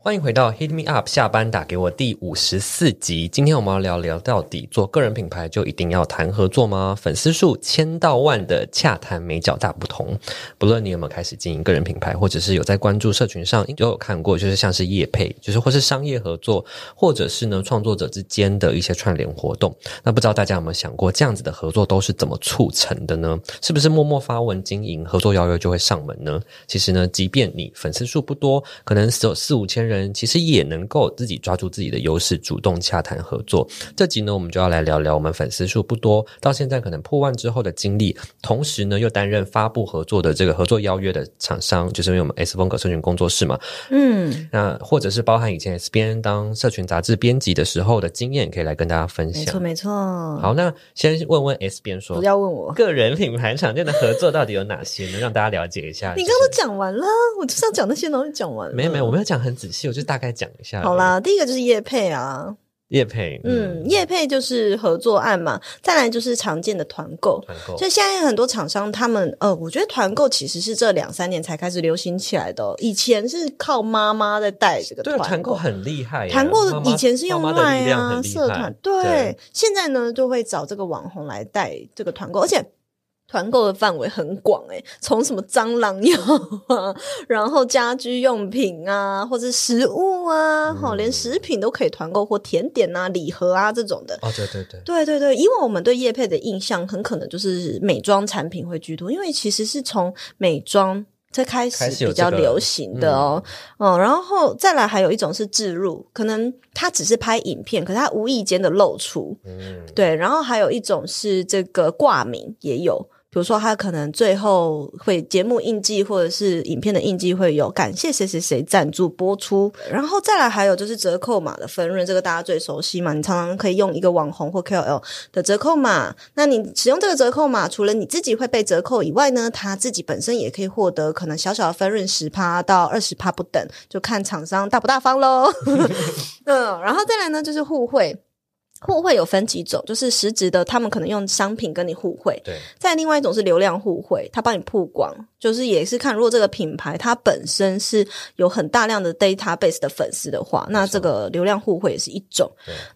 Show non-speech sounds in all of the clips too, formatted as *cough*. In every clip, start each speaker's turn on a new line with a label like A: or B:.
A: 欢迎回到 Hit Me Up 下班打给我第五十四集。今天我们要聊聊到底做个人品牌就一定要谈合作吗？粉丝数千到万的洽谈美角大不同。不论你有没有开始经营个人品牌，或者是有在关注社群上，都有看过，就是像是业配，就是或是商业合作，或者是呢创作者之间的一些串联活动。那不知道大家有没有想过，这样子的合作都是怎么促成的呢？是不是默默发文经营，合作邀约就会上门呢？其实呢，即便你粉丝数不多，可能只有四五千人。其实也能够自己抓住自己的优势，主动洽谈合作。这集呢，我们就要来聊聊我们粉丝数不多，到现在可能破万之后的经历。同时呢，又担任发布合作的这个合作邀约的厂商，就是因为我们 S 风格社群工作室嘛。嗯，那或者是包含以前 S 边当社群杂志编辑的时候的经验，可以来跟大家分享。
B: 没错，没错。
A: 好，那先问问 S 边说，
B: 不要问我
A: 个人品牌常见的合作到底有哪些呢？让大家了解一下。*laughs*
B: 你刚刚都讲完了，我就是要讲那些东西讲完了。
A: 没有没有，我没有讲很仔细。我就大概讲一下。
B: 好啦，第一个就是叶配啊，
A: 业配，
B: 嗯，业配就是合作案嘛。再来就是常见的团购，团购。所以现在很多厂商他们，呃，我觉得团购其实是这两三年才开始流行起来的哦。以前是靠妈妈在带这个团购，
A: 团购很厉害。
B: 团购以前是用卖啊，社团，对，对。现在呢，就会找这个网红来带这个团购，而且。团购的范围很广诶，从什么蟑螂药啊，*laughs* 然后家居用品啊，或者食物啊，哈、嗯，连食品都可以团购，或甜点啊、礼盒啊这种的。
A: 哦，对对对，
B: 对对对，因为我们对叶配的印象很可能就是美妆产品会居多，因为其实是从美妆才开始比较流行的哦。哦、然后再来还有一种是置入，可能他只是拍影片，可是他无意间的露出，嗯，对。然后还有一种是这个挂名也有。比如说，他可能最后会节目印记，或者是影片的印记会有感谢谁谁谁赞助播出，然后再来还有就是折扣码的分润，这个大家最熟悉嘛，你常常可以用一个网红或 KOL 的折扣码，那你使用这个折扣码，除了你自己会被折扣以外呢，他自己本身也可以获得可能小小的分润十趴到二十趴不等，就看厂商大不大方喽。*laughs* 嗯，然后再来呢就是互惠。互惠有分几种，就是实质的，他们可能用商品跟你互惠。
A: 对。
B: 再另外一种是流量互惠，他帮你曝光，就是也是看如果这个品牌它本身是有很大量的 database 的粉丝的话，那这个流量互惠也是一种。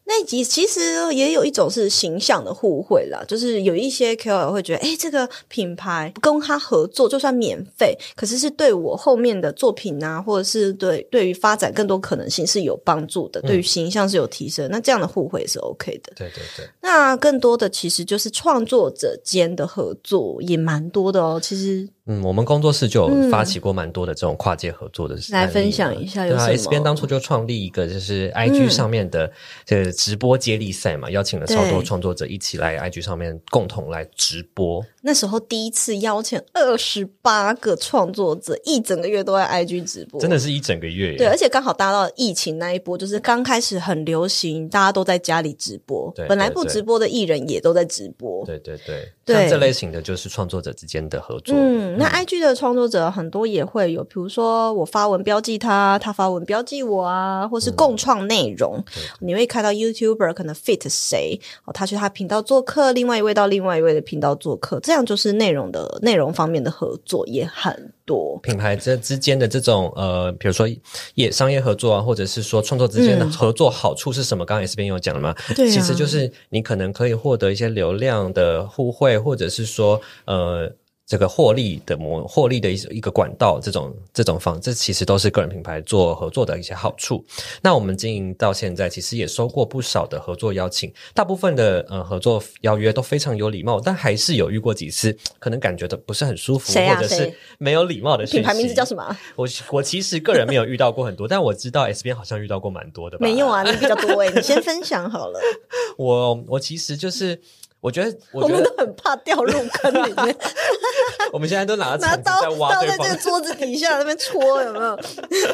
B: 那其其实也有一种是形象的互惠啦，就是有一些 KOL 会觉得，哎，这个品牌跟他合作就算免费，可是是对我后面的作品啊，或者是对对于发展更多可能性是有帮助的，嗯、对于形象是有提升。那这样的互惠是 OK 的。
A: 对对对。
B: 那更多的其实就是创作者间的合作也蛮多的哦，其实。
A: 嗯，我们工作室就有发起过蛮多的这种跨界合作的事情，
B: 来分享一下有什
A: 么。，S 边当初就创立一个就是 IG 上面的这个直播接力赛嘛，嗯、邀请了超多创作者一起来 IG 上面共同来直播。
B: 那时候第一次邀请二十八个创作者，一整个月都在 IG 直播，
A: 真的是一整个月。
B: 对，而且刚好搭到疫情那一波，就是刚开始很流行，大家都在家里直播。对，对，对，本来不直播的艺人也都在直播。
A: 对对对，对，像这类型的就是创作者之间的合作。
B: 嗯，那 IG 的创创作者很多也会有，比如说我发文标记他，他发文标记我啊，或是共创内容。嗯、你会看到 YouTuber 可能 fit 谁哦，他去他频道做客，另外一位到另外一位的频道做客，这样就是内容的内容方面的合作也很多。
A: 品牌这之间的这种呃，比如说业商业合作啊，或者是说创作之间的合作，好处是什么？刚刚 S 编有讲了嘛？对、啊，其实就是你可能可以获得一些流量的互惠，或者是说呃。这个获利的模，获利的一一个管道，这种这种方，这其实都是个人品牌做合作的一些好处。那我们经营到现在，其实也收过不少的合作邀请，大部分的呃合作邀约都非常有礼貌，但还是有遇过几次，可能感觉的不是很舒服，
B: 啊、
A: 或者是没有礼貌的。
B: 品牌名字叫什么？
A: 我我其实个人没有遇到过很多，但我知道 S 边好像遇到过蛮多的吧。
B: 没有啊，你比较多诶，你先分享好了。*laughs*
A: 我我其实就是。我觉得，我
B: 们都很怕掉入坑里面。*laughs*
A: 我们现在都拿着 *laughs*
B: 拿刀刀在这个桌子底下那边戳，有没有？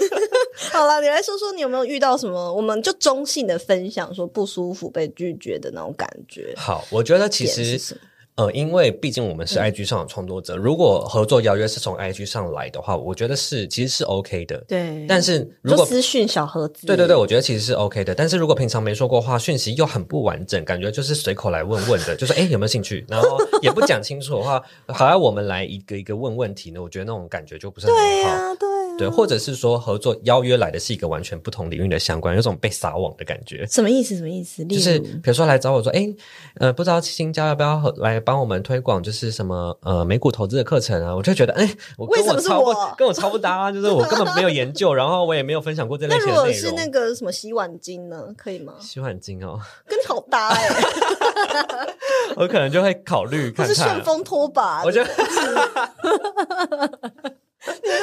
B: *laughs* 好了，你来说说你有没有遇到什么？我们就中性的分享，说不舒服、被拒绝的那种感觉。
A: 好，我觉得其实。呃，因为毕竟我们是 IG 上的创作者，嗯、如果合作邀约是从 IG 上来的话，我觉得是其实是 OK 的。
B: 对，
A: 但是如果
B: 私讯小盒子，
A: 对对对，我觉得其实是 OK 的。但是如果平常没说过话，讯息又很不完整，感觉就是随口来问问的，就是哎有没有兴趣，然后也不讲清楚的话，好像我们来一个一个问问题呢，我觉得那种感觉就不是很好。
B: 对啊，对啊。
A: 对，或者是说合作邀约来的是一个完全不同领域的相关，有种被撒网的感觉。
B: 什么意思？什么意思？
A: 就是比如说来找我说，哎，呃，不知道青椒要不要来帮我们推广？就是什么呃美股投资的课程啊，我就觉得哎，我跟我超不跟我超不搭啊，就是我根本没有研究，*laughs* 然后我也没有分享过这类型的内容。
B: 那如果是那个什么洗碗巾呢？可以吗？
A: 洗碗巾哦，
B: 跟你好搭哎，*laughs*
A: 我可能就会考虑看看。
B: 是顺风拖把，
A: 我觉得。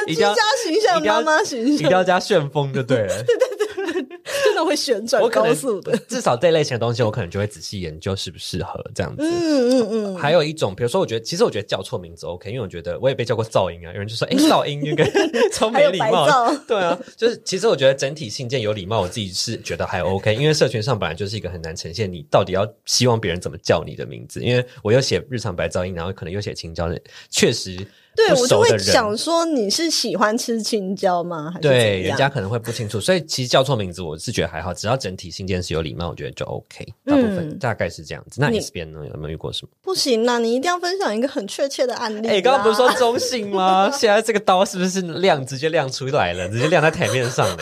B: 你的居家形象，妈妈形象，
A: 一定要加旋风就对了。*laughs*
B: 对对对。真的会旋转高速的，
A: 至少这类型的东西，我可能就会仔细研究适不适合这样子。
B: 嗯嗯嗯。还
A: 有一种，比如说，我觉得其实我觉得叫错名字 OK，因为我觉得我也被叫过噪音啊。有人就说：“哎，噪音那个 *laughs* 超没礼貌。”对啊，就是其实我觉得整体信件有礼貌，我自己是觉得还 OK。因为社群上本来就是一个很难呈现你到底要希望别人怎么叫你的名字，因为我又写日常白噪音，然后可能又写青椒的，确实。
B: 对，我就会想说你是喜欢吃青椒吗？还是
A: 对，人家可能会不清楚，所以其实叫错名字，我是觉得还好，只要整体信件是有礼貌，我觉得就 OK。大部分、嗯、大概是这样子。那你这边呢？有没有遇过什么？
B: 不行，那你一定要分享一个很确切的案例。
A: 哎，刚刚不是说中性吗？*laughs* 现在这个刀是不是亮直接亮出来了，直接亮在台面上了？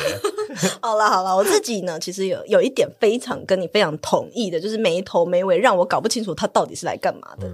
A: *laughs*
B: 好了好了，我自己呢，其实有有一点非常跟你非常同意的，就是没头没尾，让我搞不清楚他到底是来干嘛的。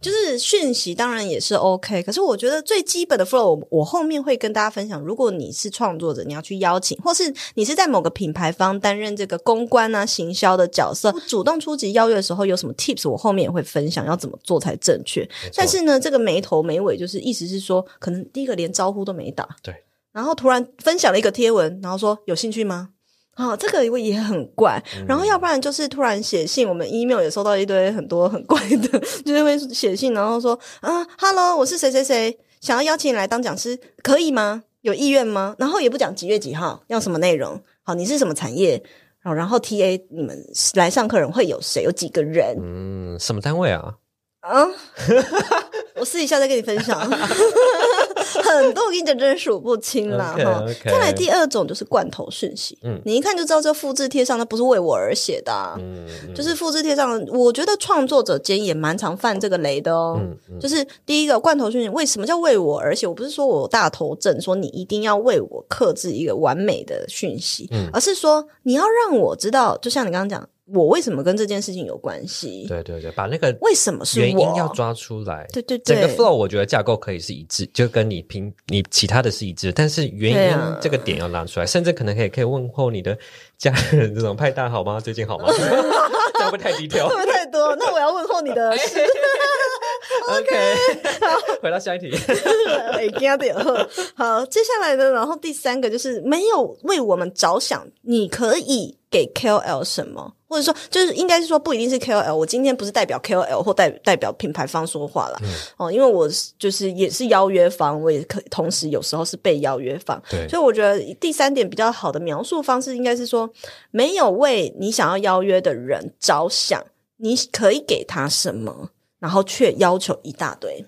B: 就是讯息当然也是 OK，可是我觉得最基本的 flow，我，我后面会跟大家分享。如果你是创作者，你要去邀请，或是你是在某个品牌方担任这个公关啊、行销的角色，主动出击邀约的时候，有什么 tips，我后面也会分享要怎么做才正确。但是呢，这个没头没尾，就是意思是说，可能第一个连招呼都没打，
A: 对。
B: 然后突然分享了一个贴文，然后说有兴趣吗？啊、哦，这个也很怪。嗯、然后要不然就是突然写信，我们 email 也收到一堆很多很怪的，*laughs* 就是会写信，然后说啊，Hello，我是谁谁谁，想要邀请你来当讲师，可以吗？有意愿吗？然后也不讲几月几号，要什么内容？好，你是什么产业？然后然后 TA 你们来上课人会有谁？有几个人？
A: 嗯，什么单位啊？
B: 啊，*laughs* 我私底下再跟你分享。*laughs* 很多我跟你讲，真的数不清了哈。再来第二种就是罐头讯息，嗯，你一看就知道这复制贴上那不是为我而写的，啊，嗯，嗯就是复制贴上。我觉得创作者间也蛮常犯这个雷的哦。嗯嗯，就是第一个罐头讯息，为什么叫为我而写？我不是说我大头症，说你一定要为我克制一个完美的讯息，嗯，而是说你要让我知道，就像你刚刚讲。我为什么跟这件事情有关系？
A: 对对对，把那个
B: 为什么是
A: 原因要抓出来。
B: 对对对，
A: 整个 flow 我觉得架构可以是一致，就跟你拼你其他的是一致，但是原因这个点要拿出来，啊、甚至可能可以可以问候你的家人，这种派大好吗？最近好吗？这样会太低调，*laughs*
B: 会不会太多？那我要问候你的是。*laughs*
A: OK，好，回到下一题。*laughs*
B: 哎，加点好，接下来呢，然后第三个就是没有为我们着想，你可以给 KOL 什么，或者说就是应该是说不一定是 KOL。我今天不是代表 KOL 或代代表品牌方说话了，嗯、哦，因为我就是也是邀约方，我也可同时有时候是被邀约方，对，所以我觉得第三点比较好的描述方式应该是说，没有为你想要邀约的人着想，你可以给他什么。然后却要求一大堆。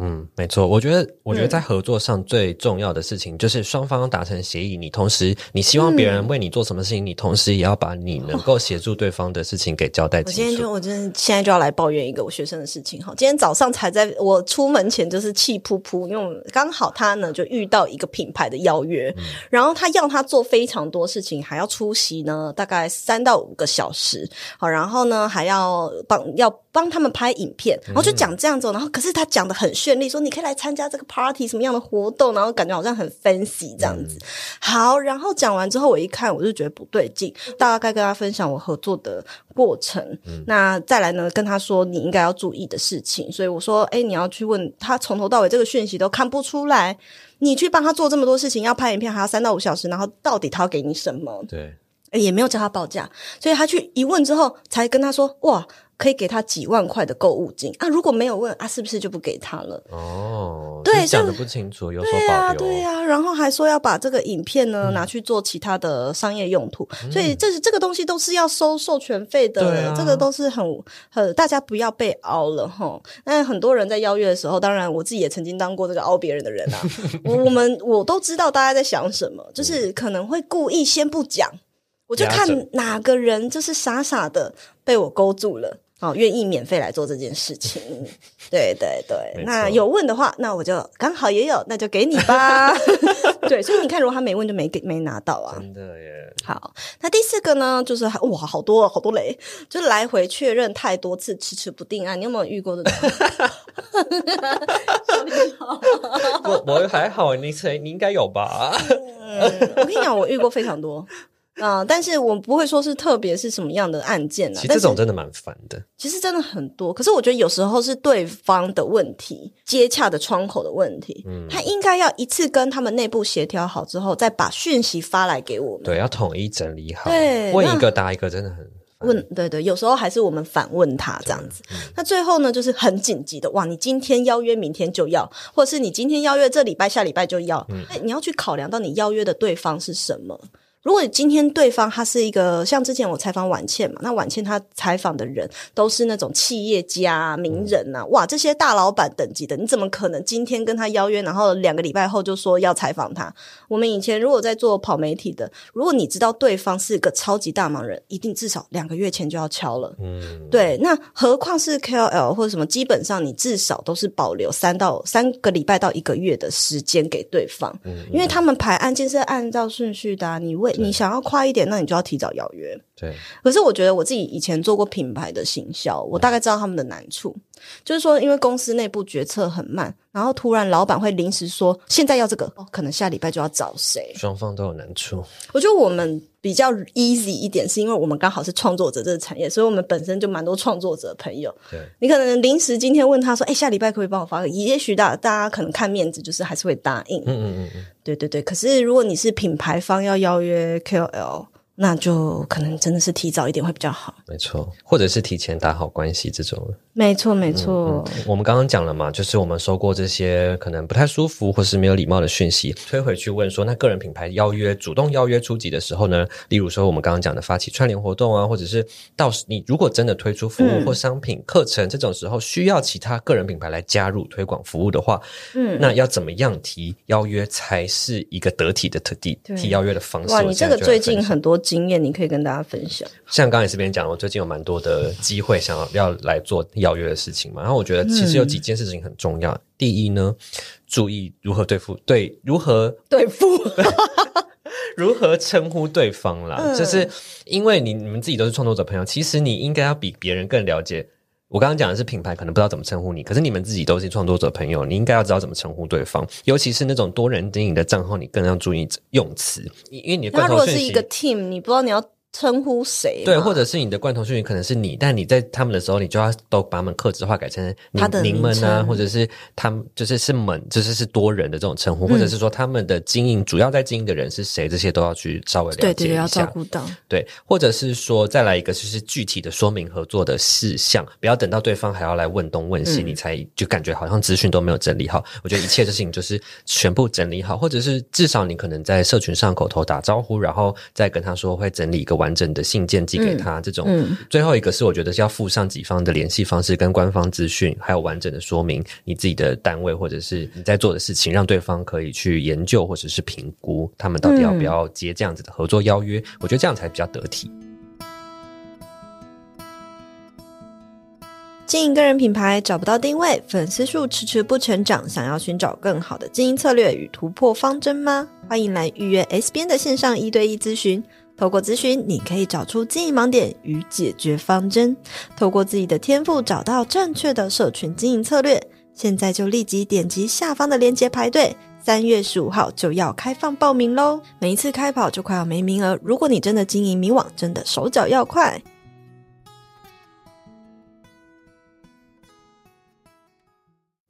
A: 嗯，没错，我觉得，我觉得在合作上最重要的事情就是双方达成协议。你同时，你希望别人为你做什么事情，你同时也要把你能够协助对方的事情给交代清楚。
B: 我今天就，我真的现在就要来抱怨一个我学生的事情哈。今天早上才在我出门前就是气噗噗，因为刚好他呢就遇到一个品牌的邀约，嗯、然后他要他做非常多事情，还要出席呢，大概三到五个小时。好，然后呢还要帮要帮他们拍影片，然后就讲这样子，然后可是他讲的很绚丽说你可以来参加这个 party 什么样的活动，然后感觉好像很 fancy 这样子。嗯、好，然后讲完之后，我一看我就觉得不对劲，大概跟他分享我合作的过程。嗯、那再来呢，跟他说你应该要注意的事情。所以我说，哎，你要去问他，从头到尾这个讯息都看不出来，你去帮他做这么多事情，要拍影片还要三到五小时，然后到底他要给你什么？
A: 对，
B: 也没有叫他报价，所以他去一问之后，才跟他说，哇。可以给他几万块的购物金啊。如果没有问啊，是不是就不给他了？
A: 哦，
B: 对，
A: 讲的不清楚，有所保留。
B: 对呀、啊，对呀、啊，然后还说要把这个影片呢、嗯、拿去做其他的商业用途，嗯、所以这是这个东西都是要收授权费的。这个都是很很大家不要被凹了哈。那很多人在邀约的时候，当然我自己也曾经当过这个凹别人的人啊。*laughs* 我我们我都知道大家在想什么，就是可能会故意先不讲。我就看哪个人就是傻傻的被我勾住了，哦，愿意免费来做这件事情。*laughs* 对对对，那有问的话，那我就刚好也有，那就给你吧。*laughs* 对，所以你看，如果他没问，就没给没拿到啊。
A: 真的耶。好，
B: 那第四个呢，就是哇，好多好多雷，就来回确认太多次，迟迟不定啊。你有没有遇过这种？*laughs*
A: 我我还好，你你应该有吧？
B: 嗯，我跟你讲，我遇过非常多。啊、呃，但是我不会说是特别是什么样的案件啊。
A: 其实这种真的蛮烦的。
B: 其实真的很多，可是我觉得有时候是对方的问题，接洽的窗口的问题。嗯，他应该要一次跟他们内部协调好之后，再把讯息发来给我们。
A: 对，要统一整理好。
B: 对，
A: 问一个答一个，真的很
B: 问。对对，有时候还是我们反问他这样子。嗯、那最后呢，就是很紧急的，哇！你今天邀约，明天就要，或者是你今天邀约，这礼拜下礼拜就要。嗯，你要去考量到你邀约的对方是什么。如果今天对方他是一个像之前我采访婉倩嘛，那婉倩她采访的人都是那种企业家、名人呐、啊，哇，这些大老板等级的，你怎么可能今天跟他邀约，然后两个礼拜后就说要采访他？我们以前如果在做跑媒体的，如果你知道对方是个超级大忙人，一定至少两个月前就要敲了。嗯，对，那何况是 KOL 或者什么，基本上你至少都是保留三到三个礼拜到一个月的时间给对方，嗯，因为他们排案件是按照顺序的、啊，你为你想要快一点，那你就要提早邀约。
A: 对。
B: 可是我觉得我自己以前做过品牌的行销，我大概知道他们的难处，就是说，因为公司内部决策很慢，然后突然老板会临时说现在要这个，哦，可能下礼拜就要找谁。
A: 双方都有难处。
B: 我觉得我们比较 easy 一点，是因为我们刚好是创作者这个产业，所以我们本身就蛮多创作者朋友。
A: 对。
B: 你可能临时今天问他说：“哎，下礼拜可不可以帮我发个？”也许大大家可能看面子，就是还是会答应。嗯嗯嗯嗯。对对对，可是如果你是品牌方要邀约 KOL。那就可能真的是提早一点会比较好，
A: 没错，或者是提前打好关系这种，
B: 没错没错、
A: 嗯嗯。我们刚刚讲了嘛，就是我们收过这些可能不太舒服或是没有礼貌的讯息，推回去问说，那个人品牌邀约主动邀约出击的时候呢，例如说我们刚刚讲的发起串联活动啊，或者是到时你如果真的推出服务或商品、嗯、课程这种时候，需要其他个人品牌来加入推广服务的话，嗯，那要怎么样提邀约才是一个得体的特地提邀约的方式？
B: 哇，你这个最近很多。经验你可以跟大家分享。
A: 像刚才这边讲，我最近有蛮多的机会想要要来做邀约的事情嘛。然后我觉得其实有几件事情很重要。嗯、第一呢，注意如何对付对如何
B: 对付，*laughs*
A: 如何称呼对方啦。嗯、就是因为你你们自己都是创作者朋友，其实你应该要比别人更了解。我刚刚讲的是品牌，可能不知道怎么称呼你，可是你们自己都是创作者朋友，你应该要知道怎么称呼对方，尤其是那种多人经营的账号，你更要注意用词，因为你的他如果是
B: 一个 team，你不知道你要。称呼谁？
A: 对，或者是你的罐头讯息可能是你，但你在他们的时候，你就要都把他们客制化，改成你
B: 他的
A: 名们啊，或者是他们就是是们，就是是多人的这种称呼，嗯、或者是说他们的经营主要在经营的人是谁，这些都要去稍微了解一下。对对，要照顾到。对，或者是说再来一个就是具体的说明合作的事项，不要等到对方还要来问东问西，嗯、你才就感觉好像资讯都没有整理好。我觉得一切的事情就是全部整理好，或者是至少你可能在社群上口头打招呼，然后再跟他说会整理一个完整的信件。寄给他这种，最后一个是我觉得是要附上己方的联系方式跟官方资讯，还有完整的说明你自己的单位或者是你在做的事情，让对方可以去研究或者是评估他们到底要不要接这样子的合作邀约。嗯、我觉得这样才比较得体。
B: 经营个人品牌找不到定位，粉丝数迟迟不成长，想要寻找更好的经营策略与突破方针吗？欢迎来预约 S 边的线上一对一咨询。透过咨询，你可以找出经营盲点与解决方针，透过自己的天赋找到正确的社群经营策略。现在就立即点击下方的链接排队，三月十五号就要开放报名喽！每一次开跑就快要没名额，如果你真的经营迷惘，真的手脚要快。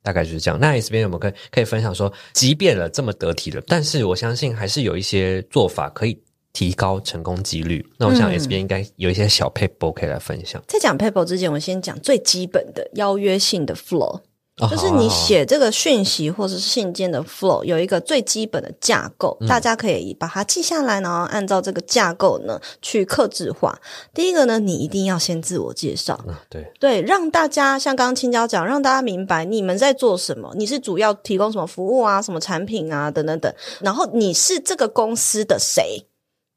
A: 大概就是这样。那 S 边有没有可以可以分享说，即便了这么得体的，但是我相信还是有一些做法可以。提高成功几率。那我想 S B 应该有一些小 paper 可以来分享。
B: 在讲 paper 之前，我先讲最基本的邀约性的 flow。就是你写这个讯息或者是信件的 flow 有一个最基本的架构，嗯、大家可以把它记下来，然后按照这个架构呢去克制化。第一个呢，你一定要先自我介绍，
A: 嗯、对
B: 对，让大家像刚刚青椒讲，让大家明白你们在做什么，你是主要提供什么服务啊，什么产品啊，等等等，然后你是这个公司的谁。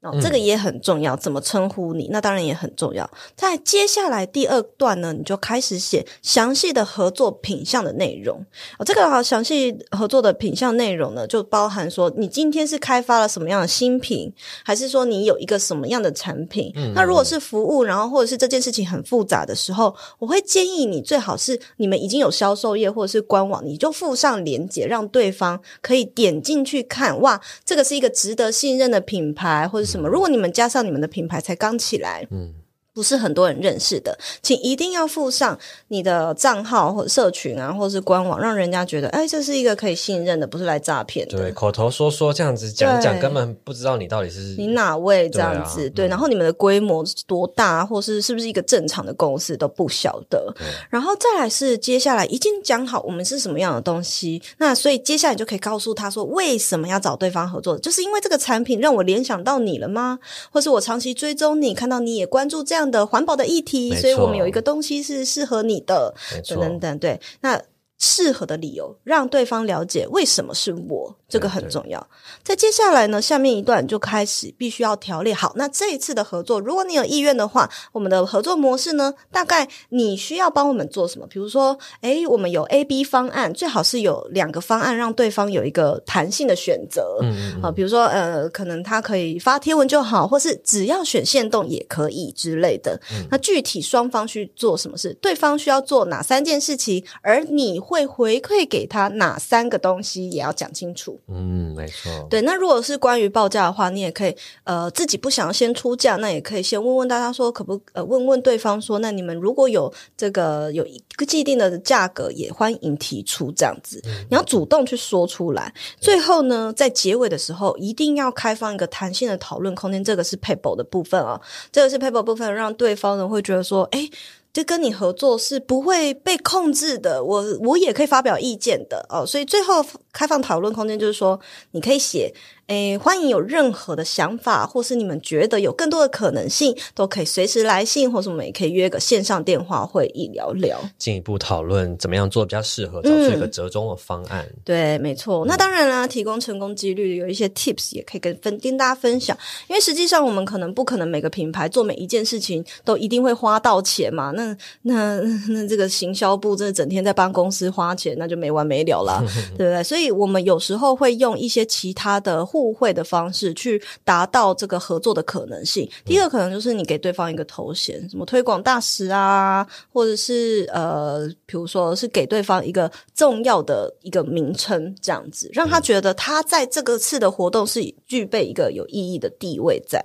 B: 哦，这个也很重要，怎么称呼你？那当然也很重要。在接下来第二段呢，你就开始写详细的合作品项的内容。哦，这个好，详细合作的品项内容呢，就包含说你今天是开发了什么样的新品，还是说你有一个什么样的产品？嗯，那如果是服务，然后或者是这件事情很复杂的时候，我会建议你最好是你们已经有销售页或者是官网，你就附上链接，让对方可以点进去看。哇，这个是一个值得信任的品牌，或者什么？如果你们加上你们的品牌才刚起来，嗯。不是很多人认识的，请一定要附上你的账号或者社群啊，或者是官网，让人家觉得，哎，这是一个可以信任的，不是来诈骗的。
A: 对，口头说说这样子讲讲，根本不知道你到底是
B: 你哪位这样子。对，啊、对，然后你们的规模多大，或是是不是一个正常的公司都不晓得。然后再来是接下来已经讲好我们是什么样的东西，那所以接下来就可以告诉他说，为什么要找对方合作，就是因为这个产品让我联想到你了吗？或是我长期追踪你，看到你也关注这样的环保的议题，所以我们有一个东西是适合你的，等等等，对，那适合的理由让对方了解为什么是我。这个很重要。在接下来呢，下面一段就开始必须要条列好。那这一次的合作，如果你有意愿的话，我们的合作模式呢，大概你需要帮我们做什么？比如说，诶，我们有 A、B 方案，最好是有两个方案，让对方有一个弹性的选择。嗯嗯。啊，比如说，呃，可能他可以发贴文就好，或是只要选限动也可以之类的。嗯。那具体双方去做什么事？对方需要做哪三件事情？而你会回馈给他哪三个东西？也要讲清楚。
A: 嗯，没错。
B: 对，那如果是关于报价的话，你也可以呃自己不想要先出价，那也可以先问问大家说，可不呃问问对方说，那你们如果有这个有一个既定的价格，也欢迎提出这样子。嗯，你要主动去说出来。最后呢，在结尾的时候，一定要开放一个弹性的讨论空间，这个是 paper 的部分啊，这个是 paper 部分，让对方呢会觉得说，哎。就跟你合作是不会被控制的，我我也可以发表意见的哦，所以最后开放讨论空间就是说，你可以写。诶，欢迎有任何的想法，或是你们觉得有更多的可能性，都可以随时来信，或是我们也可以约个线上电话会议聊聊，
A: 进一步讨论怎么样做比较适合，找出一个折中的方案。嗯、
B: 对，没错。那当然啦，提供成功几率有一些 tips 也可以跟分跟大家分享，因为实际上我们可能不可能每个品牌做每一件事情都一定会花到钱嘛。那 *laughs* 那那这个行销部真的整天在帮公司花钱，那就没完没了啦，*laughs* 对不对？所以我们有时候会用一些其他的互互惠的方式去达到这个合作的可能性。第二个可能就是你给对方一个头衔，什么推广大使啊，或者是呃，比如说是给对方一个重要的一个名称，这样子让他觉得他在这个次的活动是具备一个有意义的地位在。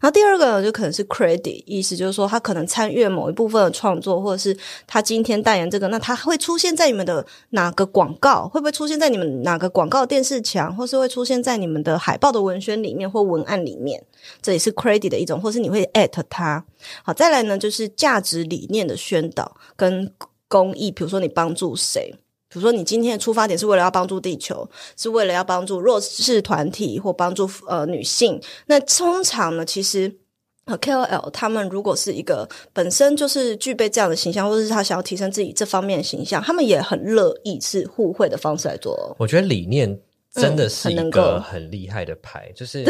B: 然后第二个呢，就可能是 credit，意思就是说他可能参与某一部分的创作，或者是他今天代言这个，那他会出现在你们的哪个广告？会不会出现在你们哪个广告电视墙，或是会出现在你们的？海报的文宣里面或文案里面，这也是 credit 的一种，或是你会 at 它。好，再来呢，就是价值理念的宣导跟公益。比如说，你帮助谁？比如说，你今天的出发点是为了要帮助地球，是为了要帮助弱势团体或帮助呃女性。那通常呢，其实 KOL 他们如果是一个本身就是具备这样的形象，或者是他想要提升自己这方面的形象，他们也很乐意是互惠的方式来做。
A: 我觉得理念。真的是一个很厉害的牌，嗯、就是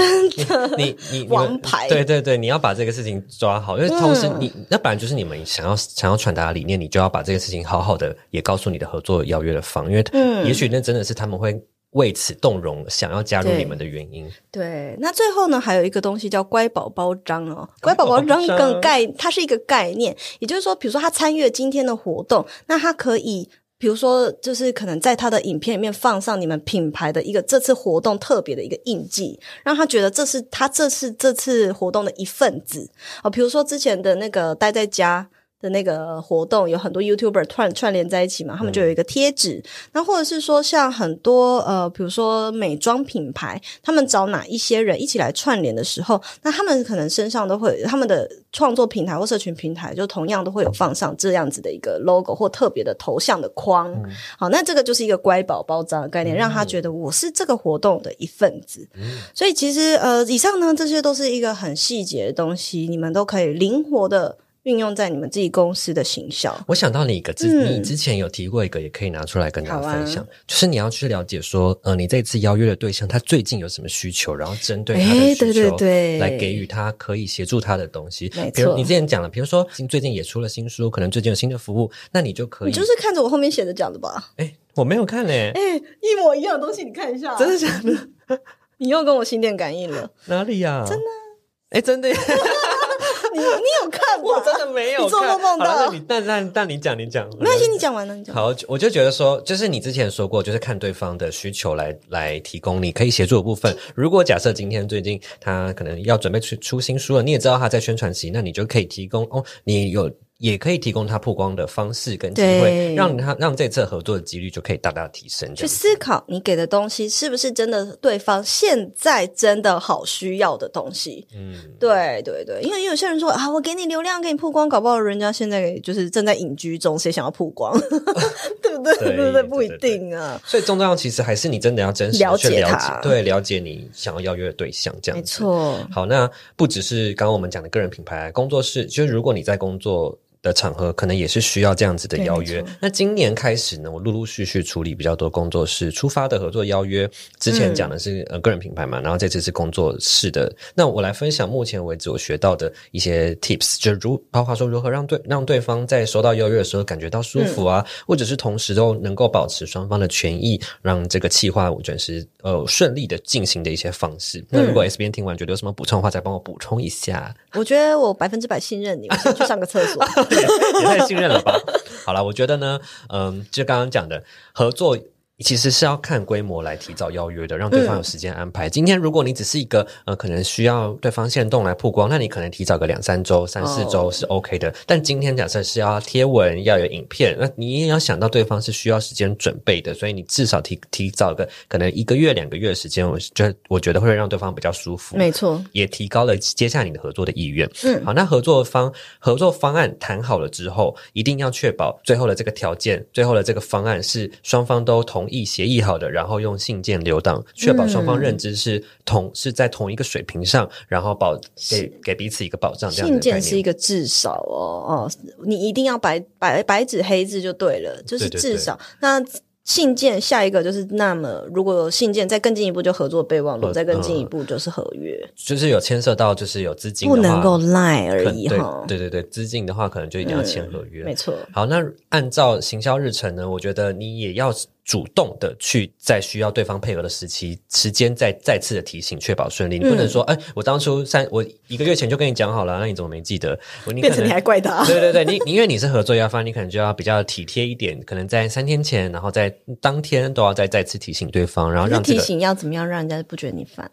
A: 你你 *laughs* 你，你
B: 王牌，
A: 对对对，你要把这个事情抓好，因为同时你、嗯、那本来就是你们想要想要传达的理念，你就要把这个事情好好的也告诉你的合作邀约的方，因为也许那真的是他们会为此动容，想要加入你们的原因。
B: 对，对，那最后呢，还有一个东西叫乖宝宝章哦，*laughs* 乖宝宝章更概，它是一个概念，也就是说，比如说他参与了今天的活动，那他可以。比如说，就是可能在他的影片里面放上你们品牌的一个这次活动特别的一个印记，让他觉得这是他这次这次活动的一份子。哦，比如说之前的那个待在家的那个活动有很多 YouTuber 串串联在一起嘛，他们就有一个贴纸。那、嗯、或者是说，像很多呃，比如说美妆品牌，他们找哪一些人一起来串联的时候，那他们可能身上都会他们的创作平台或社群平台，就同样都会有放上这样子的一个 logo 或特别的头像的框。嗯、好，那这个就是一个乖宝包装的概念，让他觉得我是这个活动的一份子。嗯、所以其实呃，以上呢，这些都是一个很细节的东西，你们都可以灵活的。运用在你们自己公司的行销，
A: 我想到你一个之，嗯、你之前有提过一个，也可以拿出来跟大家分享，啊、就是你要去了解说，呃，你这次邀约的对象他最近有什么需求，然后针对他的需求，来给予他可以协助他的东西。没错，比如你之前讲了，比如说最近也出了新书，可能最近有新的服务，那你就可以，
B: 你就是看着我后面写的讲的吧？
A: 哎，我没有看嘞，
B: 哎，一模一样的东西，你看一下，
A: 真的假的？*laughs*
B: 你又跟我心电感应了？
A: 哪里呀？
B: 真的？
A: 哎，真的。
B: 你你有看吗？
A: 我真的没有看。
B: 你做梦梦到？
A: 但但但你讲你讲，
B: 没关系，你讲完了。你讲。
A: 好，我就觉得说，就是你之前说过，就是看对方的需求来来提供你可以协助的部分。如果假设今天最近他可能要准备出出新书了，你也知道他在宣传期，那你就可以提供哦，你有。也可以提供他曝光的方式跟机会，让他让这次合作的几率就可以大大提升。
B: 去思考你给的东西是不是真的对方现在真的好需要的东西。嗯，对对对，因为有些人说啊，我给你流量，给你曝光，搞不好人家现在就是正在隐居中，谁想要曝光？对 *laughs* 不对？对不对？不一定啊。
A: 所以重要其实还是你真的要真实
B: 了解他，
A: 对，了解你想要邀约的对象，这样子。
B: 没错。
A: 好，那不只是刚刚我们讲的个人品牌工作室，就是如果你在工作。的场合可能也是需要这样子的邀约。那今年开始呢，我陆陆续续处理比较多工作室出发的合作邀约。之前讲的是呃个人品牌嘛，然后这次是工作室的。那我来分享目前为止我学到的一些 tips，就是如包括说如何让对让对方在收到邀约的时候感觉到舒服啊，或者是同时都能够保持双方的权益，让这个企划我觉得是呃顺利的进行的一些方式。那如果 S 编听完觉得有什么补充的话，再帮我补充一下。
B: 我觉得我百分之百信任你，我先去上个厕所。*laughs* *laughs*
A: 也太信任了吧！好了，我觉得呢，嗯，就刚刚讲的合作。其实是要看规模来提早邀约的，让对方有时间安排。嗯、今天如果你只是一个呃，可能需要对方限动来曝光，那你可能提早个两三周、三四周是 OK 的。哦、但今天假设是要贴文、要有影片，那你也要想到对方是需要时间准备的，所以你至少提提早个可能一个月、两个月的时间，我觉得我觉得会让对方比较舒服。
B: 没错，
A: 也提高了接下你的合作的意愿。
B: 嗯，
A: 好，那合作方合作方案谈好了之后，一定要确保最后的这个条件、最后的这个方案是双方都同意、协议好的。然后用信件留档，确保双方认知是同、嗯、是在同一个水平上，然后保给给彼此一个保障。这样
B: 信件是一个至少哦哦，你一定要白白白纸黑字就对了，就是至少那。信件下一个就是那么，如果有信件再更进一步就合作备忘录，再更进一步就是合约，
A: 嗯，就是有牵涉到就是有资金的话，
B: 不能够赖而已哈。
A: 对对对，资金的话可能就一定要签合约，
B: 嗯，没错。
A: 好，那按照行销日程呢，我觉得你也要主动的去在需要对方配合的时期时间再再次的提醒，确保顺利。你不能说，哎，嗯，我当初三我一个月前就跟你讲好了，那你怎么没记得？我你
B: 变成你还怪他？*laughs*
A: 对对对，你你因为你是合作要方，你可能就要比较体贴一点，可能在三天前，然后在当天都要再再次提醒对方，然后让、这个、
B: 提醒要怎么样让人家不觉得你烦？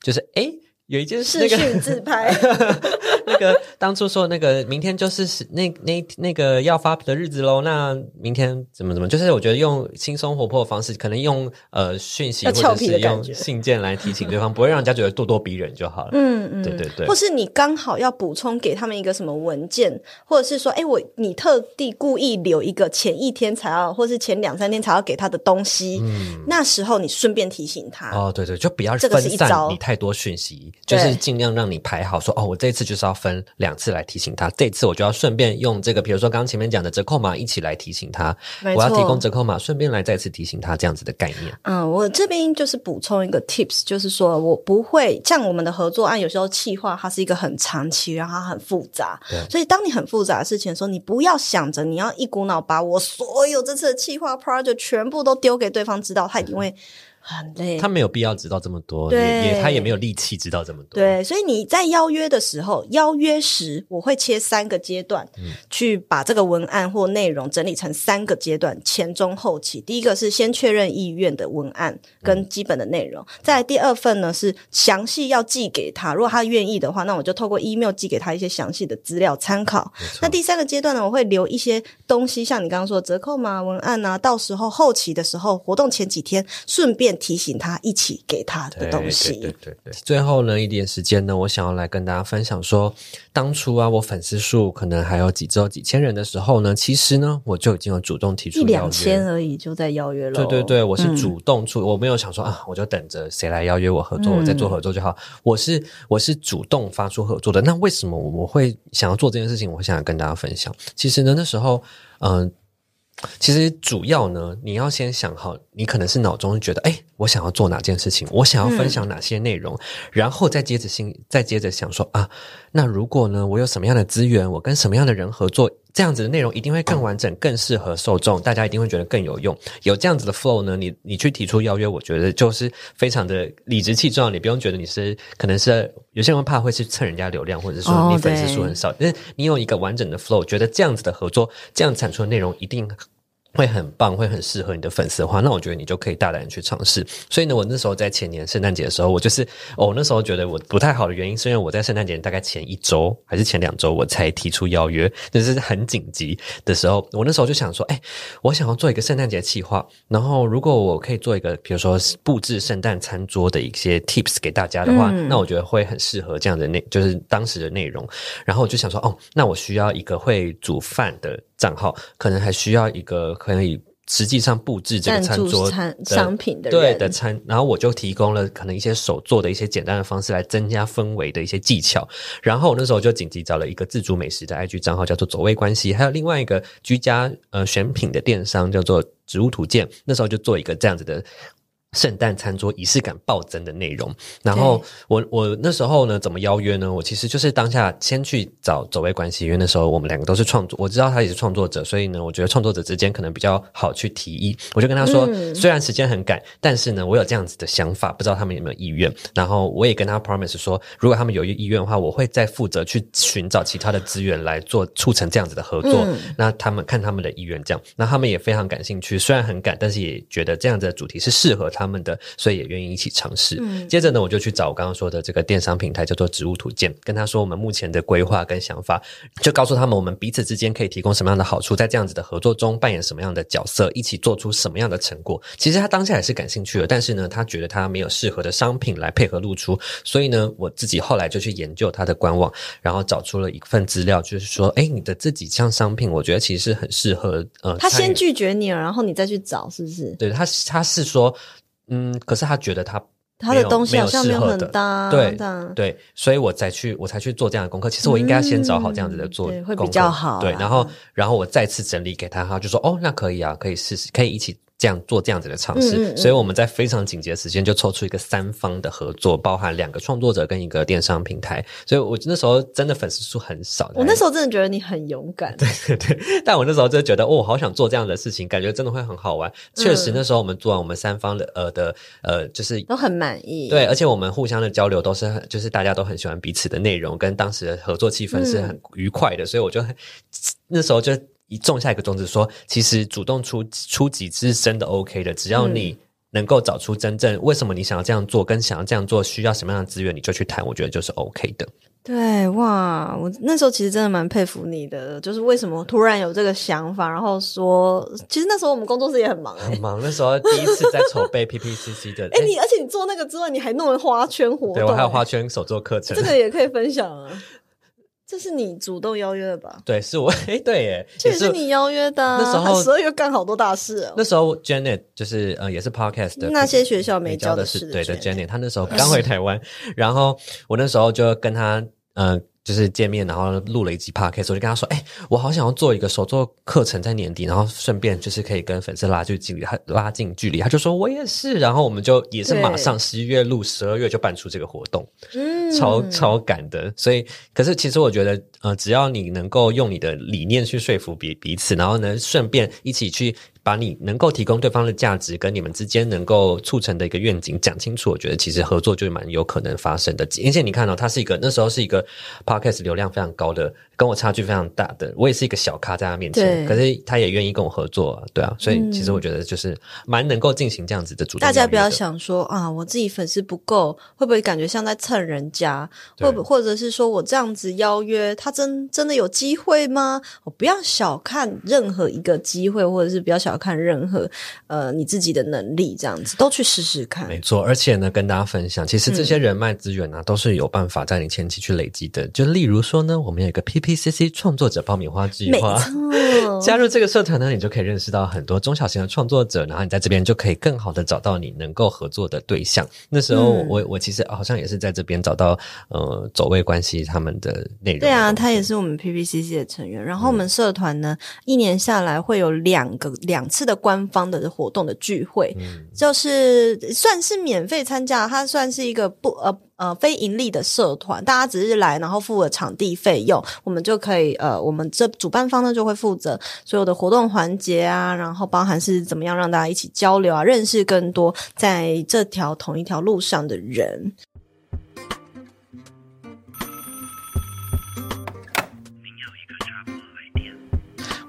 A: 就是哎。有一件事，
B: 视讯自拍，*laughs*
A: 那个当初说那个明天就是那那那个要发的日子喽。那明天怎么怎么？就是我觉得用轻松活泼的方式，可能用呃讯息或者是用信件来提醒对方，不会让人家觉得咄咄逼人就好了。嗯嗯，对对对。
B: 或是你刚好要补充给他们一个什么文件，或者是说，哎，我你特地故意留一个前一天才要，或是前两三天才要给他的东西，嗯，那时候你顺便提醒他。
A: 哦，对对，就不要分散你太多讯息。就是尽量让你排好，说哦，我这次就是要分两次来提醒他，这次我就要顺便用这个，比如说刚刚前面讲的折扣码一起来提醒他，我要提供折扣码，顺便来再次提醒他这样子的概念。
B: 嗯，我这边就是补充一个 tips，就是说我不会像我们的合作案，有时候企划它是一个很长期，然后它很复杂，对所以当你很复杂的事情的时候，你不要想着你要一股脑把我所有这次的企划 project 全部都丢给对方知道，他一定会。很累，
A: 他没有必要知道这么多，
B: 对
A: 也他也没有力气知道这么多。
B: 对，所以你在邀约的时候，邀约时我会切三个阶段，嗯，去把这个文案或内容整理成三个阶段，前中后期。第一个是先确认意愿的文案跟基本的内容，嗯、再来第二份呢是详细要寄给他，如果他愿意的话，那我就透过 email 寄给他一些详细的资料参考。那第三个阶段呢，我会留一些东西，像你刚刚说的折扣嘛、文案啊，到时候后期的时候，活动前几天顺便。提醒他一起给他的东西。
A: 对对对对对。最后呢，一点时间呢，我想要来跟大家分享说，当初啊，我粉丝数可能还有几只有几千人的时候呢，其实呢，我就已经有主动提出邀约，
B: 一两千而已就在邀约了。
A: 对对对，我是主动出，嗯、我没有想说啊，我就等着谁来邀约我合作，我再做合作就好。嗯、我是我是主动发出合作的。那为什么我会想要做这件事情？我想要跟大家分享。其实呢，那时候嗯。呃其实主要呢，你要先想好，你可能是脑中觉得，哎，我想要做哪件事情，我想要分享哪些内容，嗯、然后再接着心，再接着想说啊，那如果呢，我有什么样的资源，我跟什么样的人合作，这样子的内容一定会更完整，更适合受众，大家一定会觉得更有用。有这样子的 flow 呢，你你去提出邀约，我觉得就是非常的理直气壮，你不用觉得你是可能是有些人怕会去蹭人家流量，或者说你粉丝数很少，但是你有一个完整的 flow，觉得这样子的合作，这样产出的内容一定。会很棒，会很适合你的粉丝的话，那我觉得你就可以大胆去尝试。所以呢，我那时候在前年圣诞节的时候，我就是哦，那时候觉得我不太好的原因，是因为我在圣诞节大概前一周还是前两周，我才提出邀约，就是很紧急的时候。我那时候就想说，哎，我想要做一个圣诞节企划，然后如果我可以做一个，比如说布置圣诞餐桌的一些 tips 给大家的话，嗯、那我觉得会很适合这样的内，就是当时的内容。然后我就想说，哦，那我需要一个会煮饭的。账号可能还需要一个可以实际上布置这个餐桌
B: 餐商品的
A: 对的餐，然后我就提供了可能一些手做的一些简单的方式来增加氛围的一些技巧。然后我那时候就紧急找了一个自主美食的 IG 账号，叫做走位关系，还有另外一个居家呃选品的电商叫做植物图鉴。那时候就做一个这样子的。圣诞餐桌仪式感暴增的内容，然后我我那时候呢怎么邀约呢？我其实就是当下先去找走位关系，因为那时候我们两个都是创作，我知道他也是创作者，所以呢，我觉得创作者之间可能比较好去提议。我就跟他说，嗯、虽然时间很赶，但是呢，我有这样子的想法，不知道他们有没有意愿。然后我也跟他 promise 说，如果他们有意愿的话，我会再负责去寻找其他的资源来做促成这样子的合作。嗯、那他们看他们的意愿这样，那他们也非常感兴趣，虽然很赶，但是也觉得这样子的主题是适合他。他们的，所以也愿意一起尝试。嗯、接着呢，我就去找我刚刚说的这个电商平台，叫做植物图鉴，跟他说我们目前的规划跟想法，就告诉他们我们彼此之间可以提供什么样的好处，在这样子的合作中扮演什么样的角色，一起做出什么样的成果。其实他当下也是感兴趣的，但是呢，他觉得他没有适合的商品来配合露出，所以呢，我自己后来就去研究他的官网，然后找出了一份资料，就是说，哎，你的这几项商品，我觉得其实很适合。呃，
B: 他先拒绝你了，然后你再去找，是不是？
A: 对，他，他是说。嗯，可是他觉得他
B: 他的东西好像没有很搭，
A: 对对，所以我才去我才去做这样的功课。其实我应该先找好这样子的做、
B: 嗯、会比较好。
A: 对，然后然后我再次整理给他，他就说哦，那可以啊，可以试试，可以一起。这样做这样子的尝试，嗯嗯嗯，所以我们在非常紧急的时间就抽出一个三方的合作，包含两个创作者跟一个电商平台。所以我那时候真的粉丝数很少，
B: 我那时候真的觉得你很勇敢。
A: 对 *laughs* 对对，但我那时候就觉得，哦，好想做这样的事情，感觉真的会很好玩。确实，那时候我们做完，我们三方的呃的呃，就是
B: 都很满意。
A: 对，而且我们互相的交流都是很，就是大家都很喜欢彼此的内容，跟当时的合作气氛是很愉快的，嗯、所以我就很那时候就。一种下一个种子，说其实主动出出击是真的 OK 的，只要你能够找出真正为什么你想要这样做，跟想要这样做需要什么样的资源，你就去谈，我觉得就是 OK 的。
B: 对，哇，我那时候其实真的蛮佩服你的，就是为什么突然有这个想法，然后说，其实那时候我们工作室也很忙，欸，很忙。
A: 那时候第一次在筹备 *laughs* PPCC 的，
B: 哎，欸，你而且你做那个之外，你还弄了花圈活动，
A: 对我还有花圈手作课程，
B: 这个也可以分享啊。这是你主动邀约的吧？
A: 对，是我。*laughs* 哎，对耶，
B: 这也是你邀约的。那时候十二月干好多大事哦。
A: 那时候 Janet 就是呃，也是 Podcast 的
B: 那些学校没教的事。
A: 对的，Janet，她那时候刚回台湾，然后我那时候就跟她呃。就是见面，然后录了一集 podcast，我就跟他说：“哎、欸，我好想要做一个手作课程，在年底，然后顺便就是可以跟粉丝拉距距离，他拉近距离。”他就说：“我也是。”然后我们就也是马上十一月录，十二月就办出这个活动，嗯，超超赶的。所以，可是其实我觉得，呃，只要你能够用你的理念去说服彼彼此，然后能，顺便一起去。把你能够提供对方的价值跟你们之间能够促成的一个愿景讲清楚，我觉得其实合作就蛮有可能发生的。而且你看到、哦、它是一个那时候是一个 podcast 流量非常高的，跟我差距非常大的，我也是一个小咖在他面前，可是他也愿意跟我合作，对啊，所以其实我觉得就是蛮能够进行这样子的主动的。
B: 大家不要想说啊，我自己粉丝不够，会不会感觉像在蹭人家？会不或者是说我这样子邀约他真真的有机会吗？我不要小看任何一个机会，或者是不要小看任何呃你自己的能力，这样子都去试试看。
A: 没错，而且呢，跟大家分享，其实这些人脉资源呢、啊，嗯、都是有办法在你前期去累积的。就例如说呢，我们有一个 PPCC 创作者爆米花计划，*laughs* 加入这个社团呢，你就可以认识到很多中小型的创作者，然后你在这边就可以更好的找到你能够合作的对象。那时候我、嗯、我其实好像也是在这边找到呃走位关系他们的内容的。
B: 对啊，他也是我们 PPCC 的成员。然后我们社团呢，嗯、一年下来会有两个两次的官方的活动的聚会，嗯、就是算是免费参加，它算是一个不呃呃非盈利的社团，大家只是来然后付了场地费用，我们就可以呃我们这主办方呢就会负责所有的活动环节啊，然后包含是怎么样让大家一起交流啊，认识更多在这条同一条路上的人。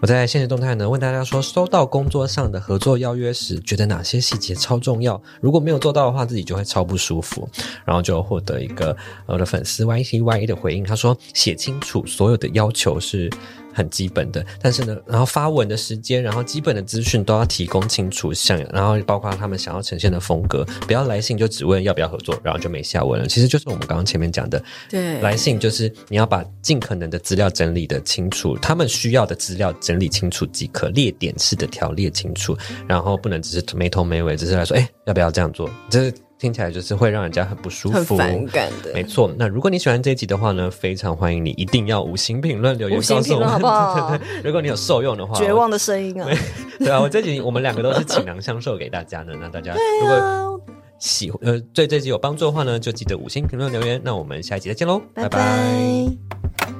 A: 我在现实动态呢问大家说，收到工作上的合作邀约时，觉得哪些细节超重要？如果没有做到的话，自己就会超不舒服。然后就获得一个我的粉丝 Y C Y 的回应，他说写清楚所有的要求是。很基本的，但是呢，然后发文的时间，然后基本的资讯都要提供清楚，像然后包括他们想要呈现的风格，不要来信就只问要不要合作，然后就没下文了。其实就是我们刚刚前面讲的，对，来信就是你要把尽可能的资料整理的清楚，他们需要的资料整理清楚即可，列点式的条列清楚，然后不能只是没头没尾，只是来说，哎，要不要这样做？这是。听起来就是会让人家很不舒服、很
B: 反感的。
A: 没错，那如果你喜欢这一集的话呢，非常欢迎你一定要五星评论留言告诉我们，好不好？*laughs* 对对对，如果你有受用的话，
B: 绝望的声音啊！*laughs*
A: 对啊，我这集我们两个都是倾囊相授给大家的。*laughs* 那大家如果喜欢呃对这集有帮助的话呢，就记得五星评论留言。那我们下一集再见喽，拜拜。拜拜。